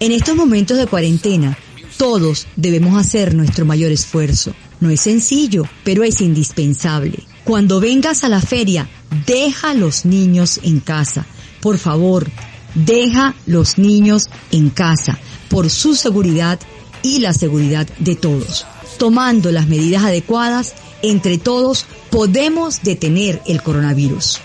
En estos momentos de cuarentena, todos debemos hacer nuestro mayor esfuerzo. No es sencillo, pero es indispensable. Cuando vengas a la feria, deja a los niños en casa. Por favor, deja los niños en casa por su seguridad y la seguridad de todos. Tomando las medidas adecuadas, entre todos podemos detener el coronavirus.